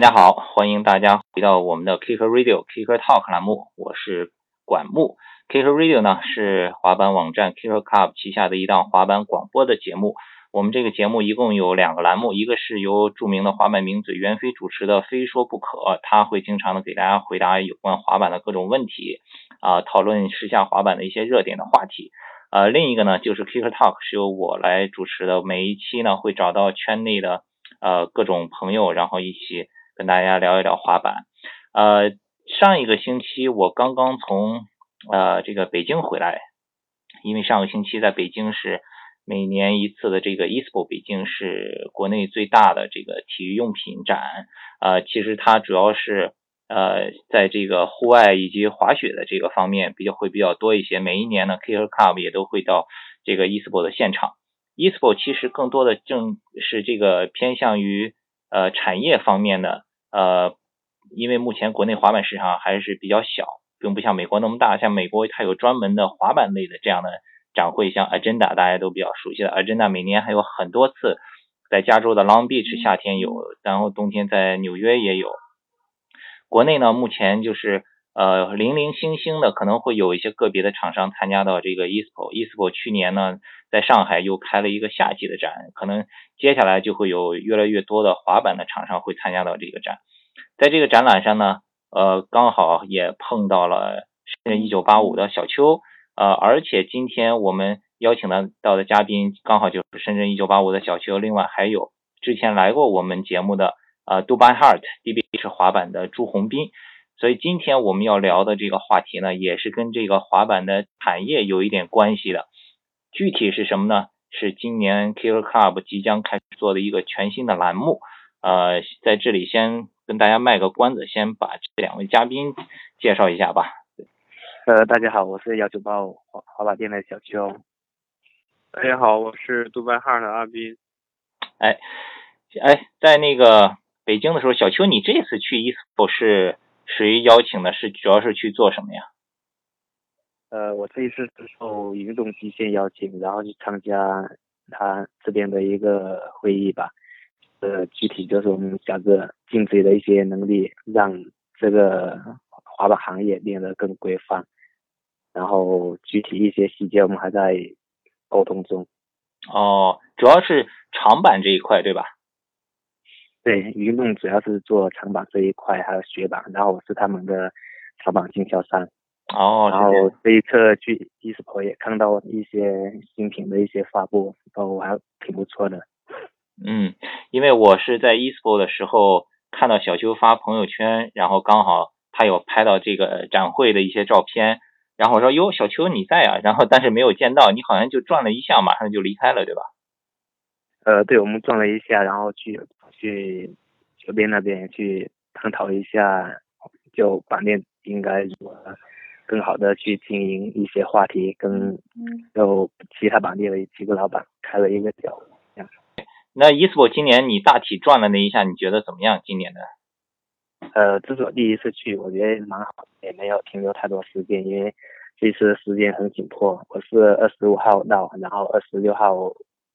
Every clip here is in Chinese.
大家好，欢迎大家回到我们的 Kicker Radio Kicker Talk 栏目，我是管木。Kicker Radio 呢是滑板网站 Kicker Club 旗下的一档滑板广播的节目。我们这个节目一共有两个栏目，一个是由著名的滑板名嘴袁飞主持的《非说不可》，他会经常的给大家回答有关滑板的各种问题，啊，讨论时下滑板的一些热点的话题。呃，另一个呢就是 Kicker Talk，是由我来主持的，每一期呢会找到圈内的呃各种朋友，然后一起跟大家聊一聊滑板。呃，上一个星期我刚刚从呃这个北京回来，因为上个星期在北京是每年一次的这个 ESPO，北京是国内最大的这个体育用品展。呃，其实它主要是。呃，在这个户外以及滑雪的这个方面比较会比较多一些。每一年呢，K 和 Club 也都会到这个 ESPO 的现场。ESPO 其实更多的正是这个偏向于呃产业方面的呃，因为目前国内滑板市场还是比较小，并不像美国那么大。像美国它有专门的滑板类的这样的展会，像 Agenda 大家都比较熟悉的 Agenda，每年还有很多次，在加州的 Long Beach 夏天有，然后冬天在纽约也有。国内呢，目前就是呃零零星星的，可能会有一些个别的厂商参加到这个 ESPO。ESPO 去年呢，在上海又开了一个夏季的展，可能接下来就会有越来越多的滑板的厂商会参加到这个展。在这个展览上呢，呃，刚好也碰到了深圳一九八五的小邱，呃，而且今天我们邀请的到的嘉宾刚好就是深圳一九八五的小邱，另外还有之前来过我们节目的。呃，Dubai Heart，DB 是滑板的朱宏斌，所以今天我们要聊的这个话题呢，也是跟这个滑板的产业有一点关系的。具体是什么呢？是今年 Killer Club 即将开始做的一个全新的栏目。呃，在这里先跟大家卖个关子，先把这两位嘉宾介绍一下吧。呃，大家好，我是幺九八五滑滑板店的小邱。大家好，我是 Dubai Heart 的阿斌。哎，哎，在那个。北京的时候，小邱，你这次去 ESPO 是谁邀请的？是主要是去做什么呀？呃，我这一次是受云动极限邀请，然后去参加他这边的一个会议吧。呃，具体就是我们想着尽自己的一些能力，让这个滑板行业变得更规范。然后具体一些细节我们还在沟通中。哦，主要是长板这一块，对吧？对，运动主要是做长板这一块，还有雪板，然后我是他们的长板经销商。哦，然后这一次去 ESPO 也看到一些新品的一些发布，都还挺不错的。嗯，因为我是在 ESPO 的时候看到小邱发朋友圈，然后刚好他有拍到这个展会的一些照片，然后我说哟，小邱你在啊？然后但是没有见到，你好像就转了一下，马上就离开了，对吧？呃，对，我们转了一下，然后去去酒店那边去探讨一下，就板店应该如何更好的去经营一些话题，跟有其他板店的几个老板开了一个聊。那 ESPO 今年你大体转了那一下，你觉得怎么样？今年的？呃，这是我第一次去，我觉得蛮好，也没有停留太多时间，因为这次时间很紧迫。我是二十五号到，然后二十六号。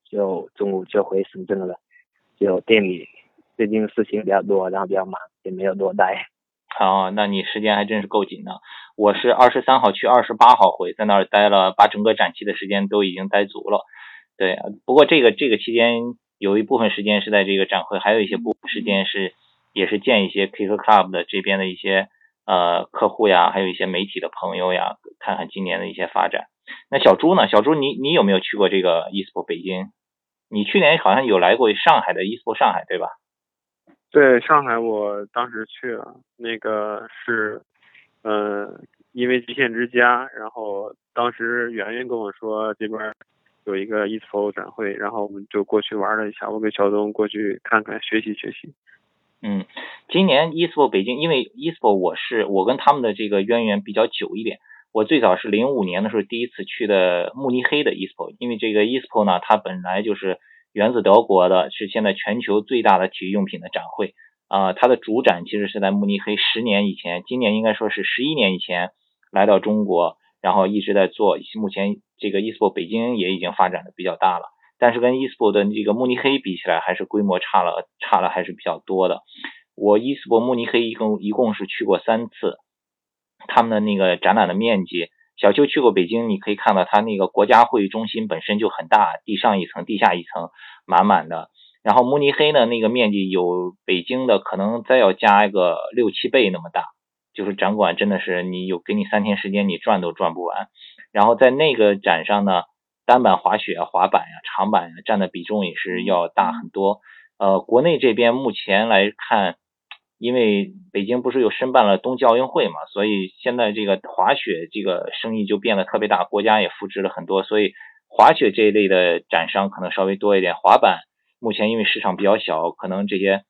就中午就回深圳了，就店里最近事情比较多，然后比较忙，也没有多待。哦，那你时间还真是够紧的。我是二十三号去，二十八号回，在那儿待了，把整个展期的时间都已经待足了。对，不过这个这个期间有一部分时间是在这个展会，还有一些部分时间是也是见一些 Kick Club 的这边的一些呃客户呀，还有一些媒体的朋友呀，看看今年的一些发展。那小朱呢？小朱，你你有没有去过这个 ESPO 北京？你去年好像有来过上海的 ESPO 上海，对吧？对，上海我当时去了，那个是，呃，因为极限之家，然后当时圆圆跟我说这边有一个 ESPO 展会，然后我们就过去玩了一下，我跟小东过去看看，学习学习。嗯，今年 ESPO 北京，因为 ESPO 我是我跟他们的这个渊源比较久一点。我最早是零五年的时候第一次去的慕尼黑的 ESPO，因为这个 ESPO 呢，它本来就是源自德国的，是现在全球最大的体育用品的展会啊。它的主展其实是在慕尼黑，十年以前，今年应该说是十一年以前来到中国，然后一直在做。目前这个 ESPO 北京也已经发展的比较大了，但是跟 ESPO 的这个慕尼黑比起来，还是规模差了，差了还是比较多的。我伊斯博慕尼黑一共一共是去过三次，他们的那个展览的面积，小邱去过北京，你可以看到它那个国家会议中心本身就很大，地上一层，地下一层，满满的。然后慕尼黑呢，那个面积有北京的可能再要加一个六七倍那么大，就是展馆真的是你有给你三天时间，你转都转不完。然后在那个展上呢，单板滑雪、滑板呀、长板呀占的比重也是要大很多。呃，国内这边目前来看，因为北京不是又申办了冬季奥运会嘛，所以现在这个滑雪这个生意就变得特别大，国家也扶持了很多，所以滑雪这一类的展商可能稍微多一点，滑板。目前因为市场比较小，可能这些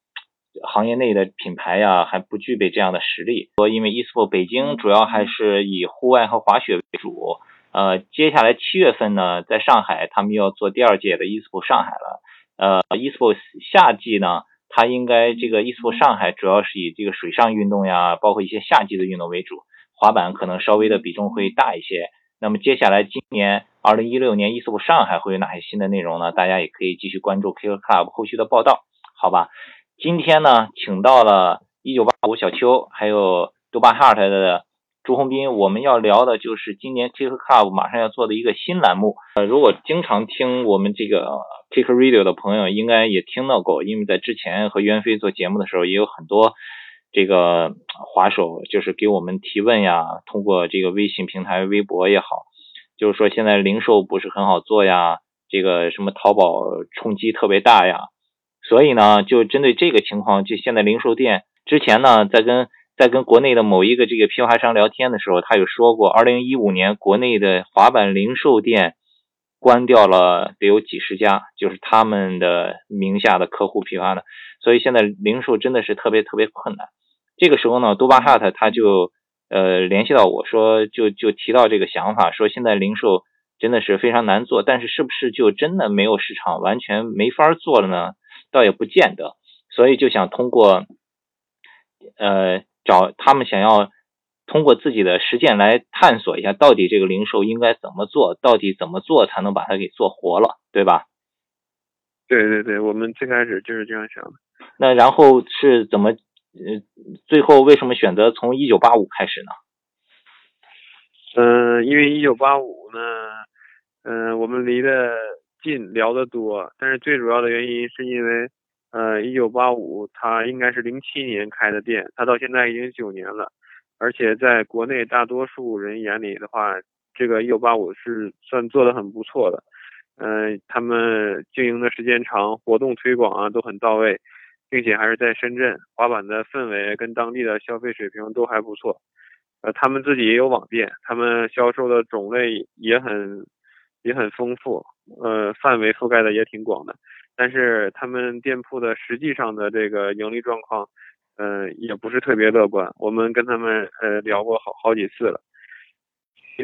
行业内的品牌呀还不具备这样的实力。说因为 ESPO 北京主要还是以户外和滑雪为主。呃，接下来七月份呢，在上海他们要做第二届的 ESPO 上海了。呃，ESPO 夏季呢，它应该这个 ESPO 上海主要是以这个水上运动呀，包括一些夏季的运动为主，滑板可能稍微的比重会大一些。那么接下来今年。二零一六年 ESPO 上海会有哪些新的内容呢？大家也可以继续关注 Kicker Club 后续的报道，好吧？今天呢，请到了一九八五小邱，还有杜巴 Heart 的朱宏斌，我们要聊的就是今年 t i k c u b 马上要做的一个新栏目。呃，如果经常听我们这个 pickradio 的朋友，应该也听到过，因为在之前和袁飞做节目的时候，也有很多这个滑手就是给我们提问呀，通过这个微信平台、微博也好。就是说，现在零售不是很好做呀，这个什么淘宝冲击特别大呀，所以呢，就针对这个情况，就现在零售店之前呢，在跟在跟国内的某一个这个批发商聊天的时候，他有说过，二零一五年国内的滑板零售店关掉了得有几十家，就是他们的名下的客户批发的，所以现在零售真的是特别特别困难。这个时候呢，杜巴哈特他就。呃，联系到我说，就就提到这个想法，说现在零售真的是非常难做，但是是不是就真的没有市场，完全没法做了呢？倒也不见得，所以就想通过，呃，找他们想要通过自己的实践来探索一下，到底这个零售应该怎么做，到底怎么做才能把它给做活了，对吧？对对对，我们最开始就是这样想的。那然后是怎么？呃，最后为什么选择从一九八五开始呢？嗯，因为一九八五呢，嗯，我们离得近，聊得多，但是最主要的原因是因为，呃，一九八五他应该是零七年开的店，他到现在已经九年了，而且在国内大多数人眼里的话，这个一九八五是算做的很不错的，嗯，他们经营的时间长，活动推广啊都很到位。并且还是在深圳，滑板的氛围跟当地的消费水平都还不错。呃，他们自己也有网店，他们销售的种类也很也很丰富，呃，范围覆盖的也挺广的。但是他们店铺的实际上的这个盈利状况，呃，也不是特别乐观。我们跟他们呃聊过好好几次了，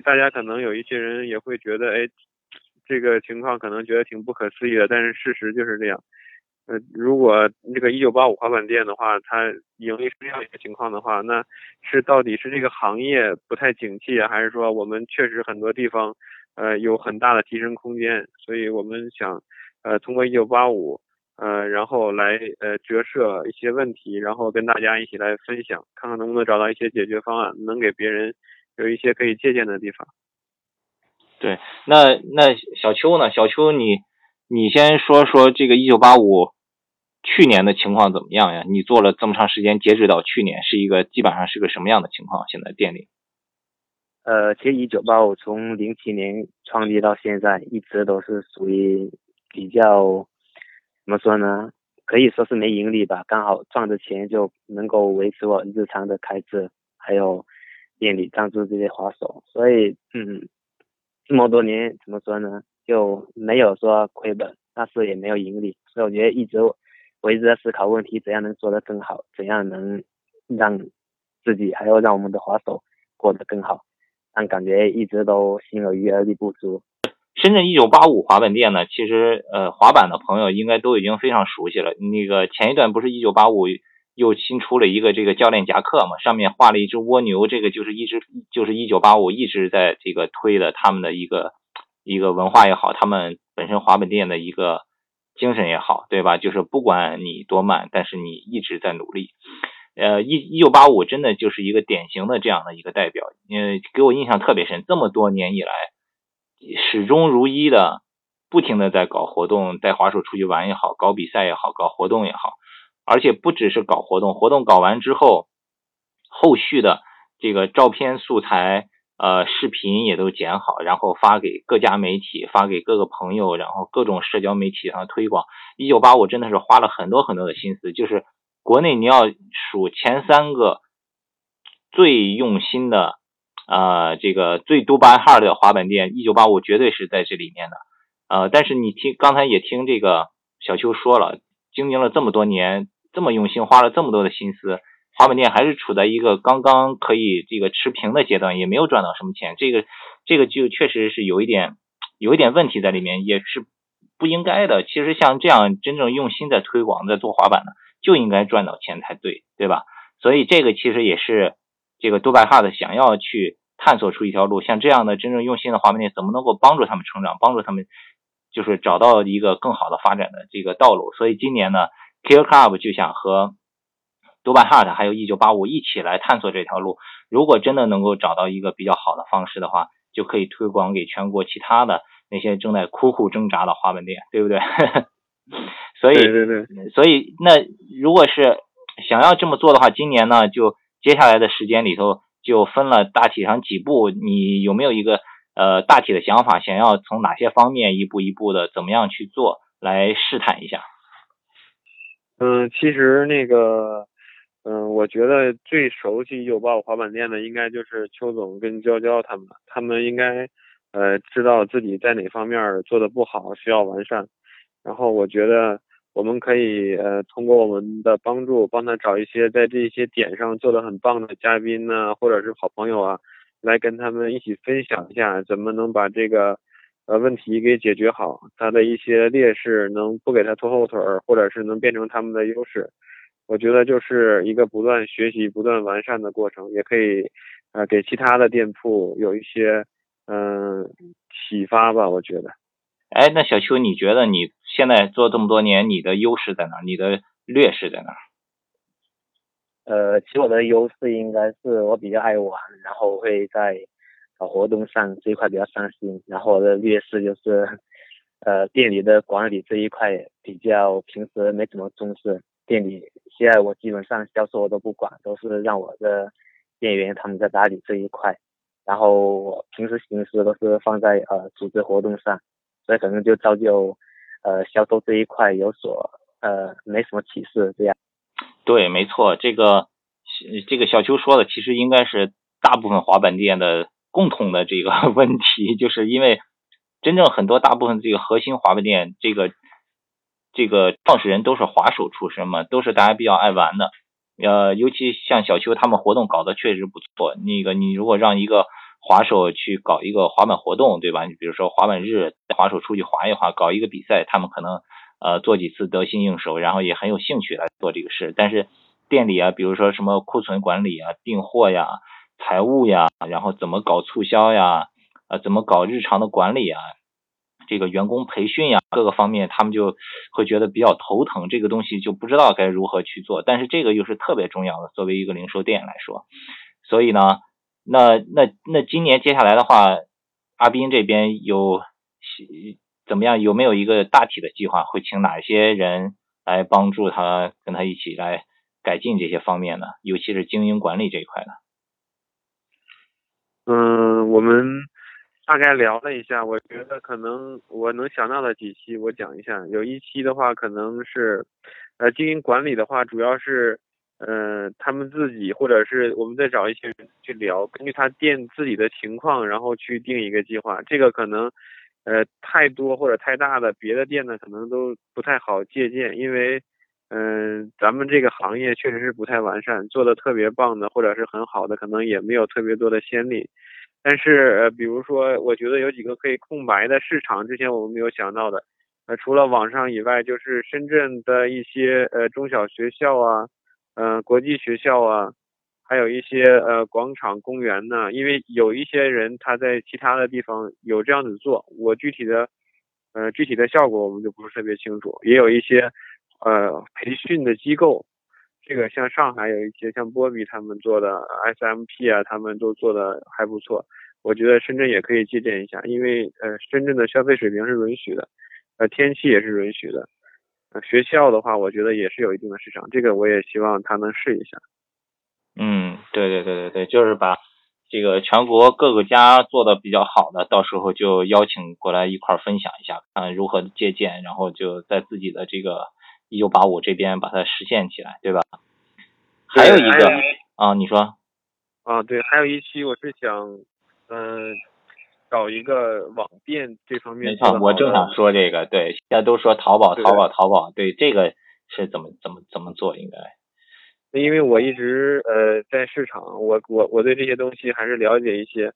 大家可能有一些人也会觉得，哎，这个情况可能觉得挺不可思议的，但是事实就是这样。呃，如果这个一九八五滑板店的话，它盈利是这样一个情况的话，那是到底是这个行业不太景气，还是说我们确实很多地方呃有很大的提升空间？所以我们想呃通过一九八五呃然后来呃折射一些问题，然后跟大家一起来分享，看看能不能找到一些解决方案，能给别人有一些可以借鉴的地方。对，那那小邱呢？小邱你你先说说这个一九八五。去年的情况怎么样呀？你做了这么长时间，截止到去年是一个基本上是个什么样的情况？现在店里？呃，其实一九八五从零七年创立到现在，一直都是属于比较怎么说呢？可以说是没盈利吧，刚好赚的钱就能够维持我日常的开支，还有店里赞助这些滑手，所以嗯，这么多年怎么说呢？就没有说亏本，但是也没有盈利，所以我觉得一直。我一直在思考问题，怎样能做得更好？怎样能让自己还有让我们的滑手过得更好？但感觉一直都心有余而力不足。深圳一九八五滑板店呢，其实呃，滑板的朋友应该都已经非常熟悉了。那个前一段不是一九八五又新出了一个这个教练夹克嘛，上面画了一只蜗牛，这个就是一直就是一九八五一直在这个推的他们的一个一个文化也好，他们本身滑板店的一个。精神也好，对吧？就是不管你多慢，但是你一直在努力。呃，一一九八五真的就是一个典型的这样的一个代表，因为给我印象特别深，这么多年以来始终如一的，不停的在搞活动，带滑手出去玩也好，搞比赛也好，搞活动也好，而且不只是搞活动，活动搞完之后，后续的这个照片素材、呃视频也都剪好，然后发给各家媒体，发给各个朋友，然后各种社交媒体上推广。一九八五真的是花了很多很多的心思，就是。国内你要数前三个最用心的，呃，这个最多八号的滑板店，一九八五绝对是在这里面的，呃，但是你听刚才也听这个小邱说了，经营了这么多年，这么用心，花了这么多的心思，滑板店还是处在一个刚刚可以这个持平的阶段，也没有赚到什么钱，这个这个就确实是有一点有一点问题在里面，也是不应该的。其实像这样真正用心在推广、在做滑板的。就应该赚到钱才对，对吧？所以这个其实也是这个杜拜哈的想要去探索出一条路，像这样的真正用心的滑板店，怎么能够帮助他们成长，帮助他们就是找到一个更好的发展的这个道路。所以今年呢，Kill Club 就想和杜拜哈还有一九八五一起来探索这条路。如果真的能够找到一个比较好的方式的话，就可以推广给全国其他的那些正在苦苦挣扎的滑板店，对不对？所以，对对对，所以那如果是想要这么做的话，今年呢，就接下来的时间里头就分了大体上几步，你有没有一个呃大体的想法？想要从哪些方面一步一步的怎么样去做，来试探一下？嗯，其实那个，嗯，我觉得最熟悉有报滑板店的，应该就是邱总跟娇娇他们，他们应该呃知道自己在哪方面做的不好，需要完善。然后我觉得我们可以呃通过我们的帮助，帮他找一些在这些点上做的很棒的嘉宾呢，或者是好朋友啊，来跟他们一起分享一下怎么能把这个呃问题给解决好，他的一些劣势能不给他拖后腿儿，或者是能变成他们的优势。我觉得就是一个不断学习、不断完善的过程，也可以呃给其他的店铺有一些嗯启发吧。我觉得。哎，那小邱，你觉得你现在做这么多年，你的优势在哪？你的劣势在哪？呃，其实我的优势应该是我比较爱玩，然后会在搞活动上这一块比较上心。然后我的劣势就是，呃，店里的管理这一块比较平时没怎么重视。店里现在我基本上销售我都不管，都是让我的店员他们在打理这一块。然后我平时心思都是放在呃组织活动上。所以可能就造就，呃，销售这一块有所呃没什么起色这样。对，没错，这个这个小邱说的其实应该是大部分滑板店的共同的这个 问题，就是因为真正很多大部分这个核心滑板店，这个这个创始人都是滑手出身嘛，都是大家比较爱玩的。呃，尤其像小邱他们活动搞得确实不错。那个你如果让一个滑手去搞一个滑板活动，对吧？你比如说滑板日，滑手出去滑一滑，搞一个比赛，他们可能呃做几次得心应手，然后也很有兴趣来做这个事。但是店里啊，比如说什么库存管理啊、订货呀、财务呀，然后怎么搞促销呀，呃，怎么搞日常的管理啊，这个员工培训呀，各个方面他们就会觉得比较头疼，这个东西就不知道该如何去做。但是这个又是特别重要的，作为一个零售店来说，所以呢。那那那今年接下来的话，阿斌这边有怎么样？有没有一个大体的计划？会请哪些人来帮助他，跟他一起来改进这些方面呢？尤其是经营管理这一块呢。嗯，我们大概聊了一下，我觉得可能我能想到的几期，我讲一下。有一期的话，可能是呃经营管理的话，主要是。嗯，他们自己或者是我们再找一些人去聊，根据他店自己的情况，然后去定一个计划。这个可能，呃，太多或者太大的别的店呢，可能都不太好借鉴，因为，嗯，咱们这个行业确实是不太完善，做的特别棒的或者是很好的，可能也没有特别多的先例。但是，呃，比如说，我觉得有几个可以空白的市场，之前我们没有想到的，呃，除了网上以外，就是深圳的一些呃中小学校啊。嗯，国际学校啊，还有一些呃广场、公园呢。因为有一些人他在其他的地方有这样子做，我具体的呃，具体的效果我们就不是特别清楚。也有一些呃培训的机构，这个像上海有一些像波比他们做的 SMP 啊，他们都做的还不错。我觉得深圳也可以借鉴一下，因为呃深圳的消费水平是允许的，呃天气也是允许的。呃学校的话，我觉得也是有一定的市场，这个我也希望他能试一下。嗯，对对对对对，就是把这个全国各个家做的比较好的，到时候就邀请过来一块儿分享一下，看如何借鉴，然后就在自己的这个一九八五这边把它实现起来，对吧？还有一个啊，你说啊，对，还有一期我是想，嗯、找一个网店这方面没错。我正想说这个，对，现在都说淘宝，淘宝，淘宝，对，这个是怎么怎么怎么做应该？因为我一直呃在市场，我我我对这些东西还是了解一些。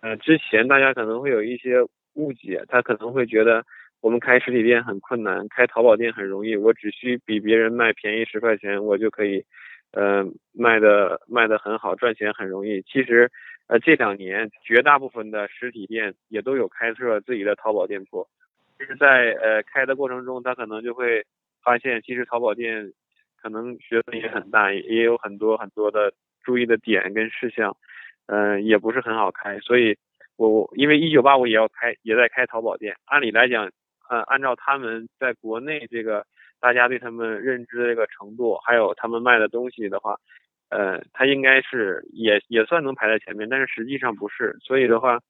呃，之前大家可能会有一些误解，他可能会觉得我们开实体店很困难，开淘宝店很容易，我只需比别人卖便宜十块钱，我就可以呃卖的卖的很好，赚钱很容易。其实呃这两年绝大部分的实体店也都有开设自己的淘宝店铺，就是在呃开的过程中，他可能就会发现，其实淘宝店可能学问也很大，也也有很多很多的注意的点跟事项，嗯、也不是很好开。所以我我因为一九八五也要开，也在开淘宝店，按理来讲，呃，按照他们在国内这个大家对他们认知这个程度，还有他们卖的东西的话，呃，他应该是也也算能排在前面，但是实际上不是。所以的话，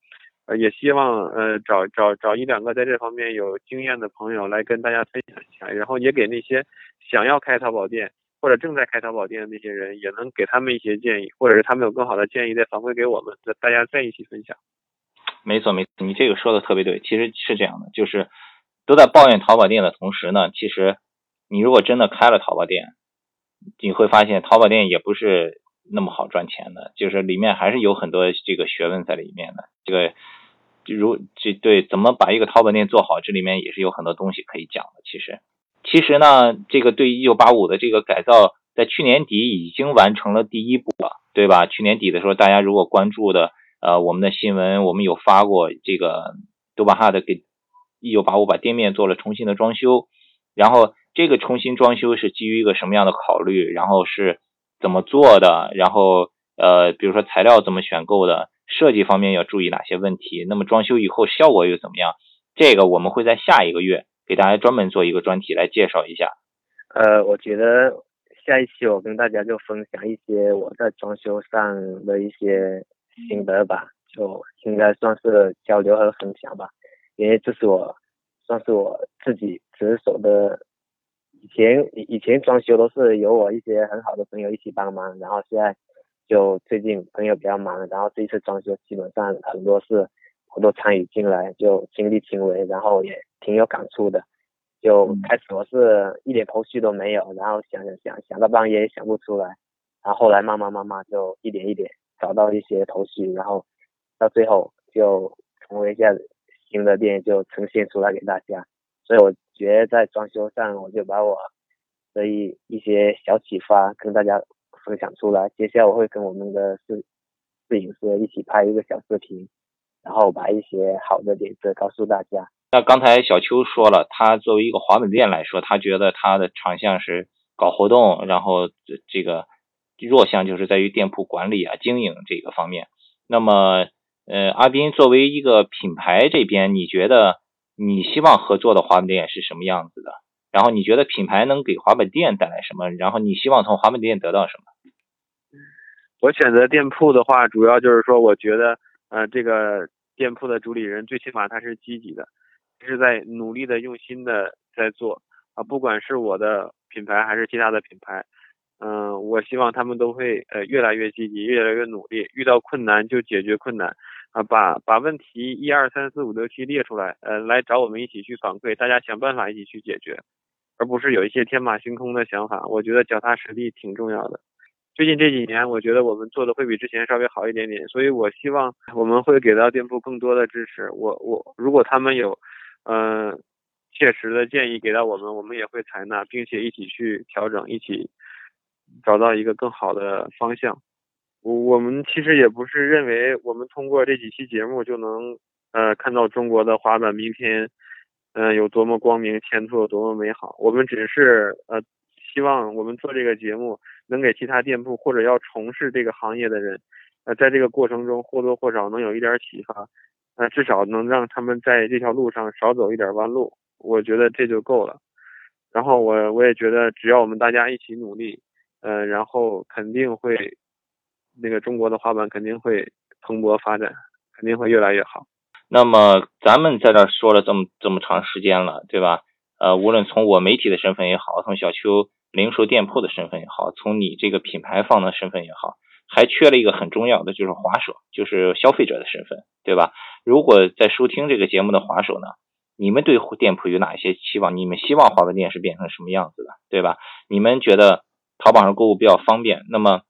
呃，也希望呃找找找一两个在这方面有经验的朋友来跟大家分享一下，然后也给那些想要开淘宝店或者正在开淘宝店的那些人，也能给他们一些建议，或者是他们有更好的建议再反馈给我们，再大家再一起分享。没错没错，你这个说的特别对，其实是这样的，就是都在抱怨淘宝店的同时呢，其实你如果真的开了淘宝店，你会发现淘宝店也不是那么好赚钱的，就是里面还是有很多这个学问在里面的。这个如这对怎么把一个淘宝店做好，这里面也是有很多东西可以讲的。其实，其实呢，这个对一九八五的这个改造，在去年底已经完成了第一步了，对吧？去年底的时候，大家如果关注的。呃，我们的新闻我们有发过，这个都巴哈的给一九八五把店面做了重新的装修，然后这个重新装修是基于一个什么样的考虑，然后是怎么做的，然后呃，比如说材料怎么选购的，设计方面要注意哪些问题，那么装修以后效果又怎么样？这个我们会在下一个月给大家专门做一个专题来介绍一下。呃，我觉得下一期我跟大家就分享一些我在装修上的一些心得吧，就应该算是交流和分享吧，因为这是我算是我自己值守的。以前以以前装修都是有我一些很好的朋友一起帮忙，然后现在就最近朋友比较忙，然后这一次装修基本上很多事我都参与进来，就亲力亲为，然后也挺有感触的。就开始我是一点头绪都没有，然后想想想想到半夜也想不出来，然后后来慢慢慢慢就一点一点找到一些头绪，然后到最后就成为一下新的店就呈现出来给大家。所以我觉得在装修上，我就把我的一一些小启发跟大家分享出来。接下来我会跟我们的摄摄影师一起拍一个小视频，然后把一些好的点子告诉大家。那刚才小邱说了，他作为一个滑板店来说，他觉得他的长项是搞活动，然后这个弱项就是在于店铺管理啊、经营这个方面。那么，呃，阿斌作为一个品牌这边，你觉得你希望合作的滑板店是什么样子的？然后你觉得品牌能给滑板店带来什么？然后你希望从滑板店得到什么？我选择店铺的话，主要就是说，我觉得，呃，这个店铺的主理人最起码他是积极的，是在努力的、用心的在做啊，不管是我的品牌还是其他的品牌，嗯、我希望他们都会呃越来越积极，越来越努力，遇到困难就解决困难啊，把把问题一二三四五六七列出来，呃，来找我们一起去反馈，大家想办法一起去解决，而不是有一些天马行空的想法。我觉得脚踏实地挺重要的。最近这几年，我觉得我们做的会比之前稍微好一点点，所以我希望我们会给到店铺更多的支持。我我如果他们有，嗯、切实的建议给到我们，我们也会采纳，并且一起去调整，一起找到一个更好的方向。我我们其实也不是认为我们通过这几期节目就能呃看到中国的滑板明天嗯，有多么光明，前途有多么美好。我们只是呃，希望我们做这个节目，能给其他店铺或者要从事这个行业的人，呃，在这个过程中或多或少能有一点启发，呃，至少能让他们在这条路上少走一点弯路。我觉得这就够了。然后我我也觉得，只要我们大家一起努力，呃，然后肯定会，那个中国的滑板肯定会蓬勃发展，肯定会越来越好。那么咱们在这说了这么这么长时间了，对吧？呃，无论从我媒体的身份也好，从小邱零售店铺的身份也好，从你这个品牌方的身份也好，还缺了一个很重要的，就是滑手，就是消费者的身份，对吧？如果在收听这个节目的滑手呢，你们对店铺有哪些期望？你们希望滑板店是变成什么样子的，对吧？你们觉得淘宝上购物比较方便，那么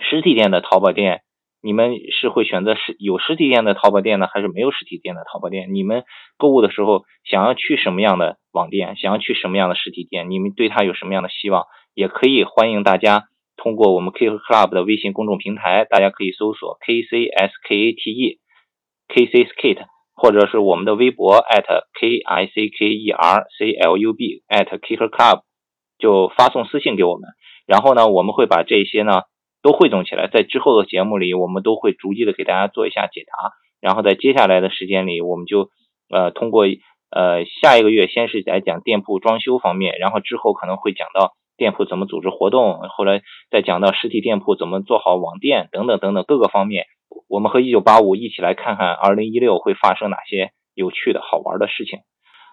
实体店的淘宝店？你们是会选择实有实体店的淘宝店呢，还是没有实体店的淘宝店？你们购物的时候想要去什么样的网店？想要去什么样的实体店？你们对它有什么样的希望？也可以欢迎大家通过我们 K Club 的微信公众平台，大家可以搜索 K C S K A T E K C Skate，或者是我们的微博 at K I C K E R C L U B at K Club，就发送私信给我们，然后呢，我们会把这些呢。都汇总起来，在之后的节目里，我们都会逐级的给大家做一下解答。然后在接下来的时间里，我们就呃通过呃下一个月先是来讲店铺装修方面，然后之后可能会讲到店铺怎么组织活动，后来再讲到实体店铺怎么做好网店等等等等各个方面。我们和一九八五一起来看看二零一六会发生哪些有趣的好玩的事情。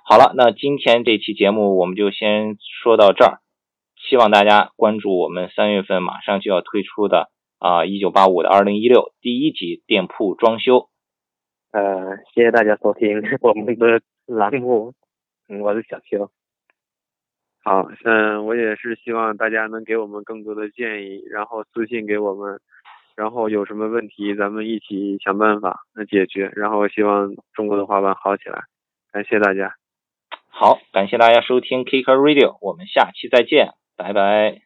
好了，那今天这期节目我们就先说到这儿。希望大家关注我们三月份马上就要推出的啊一九八五的二零一六第一集店铺装修。呃，谢谢大家收听 我们的栏目，我是小邱。好，嗯，我也是希望大家能给我们更多的建议，然后私信给我们，然后有什么问题咱们一起想办法来解决，然后希望中国的滑板好起来。感谢大家。好，感谢大家收听 Kicker Radio，我们下期再见。拜拜。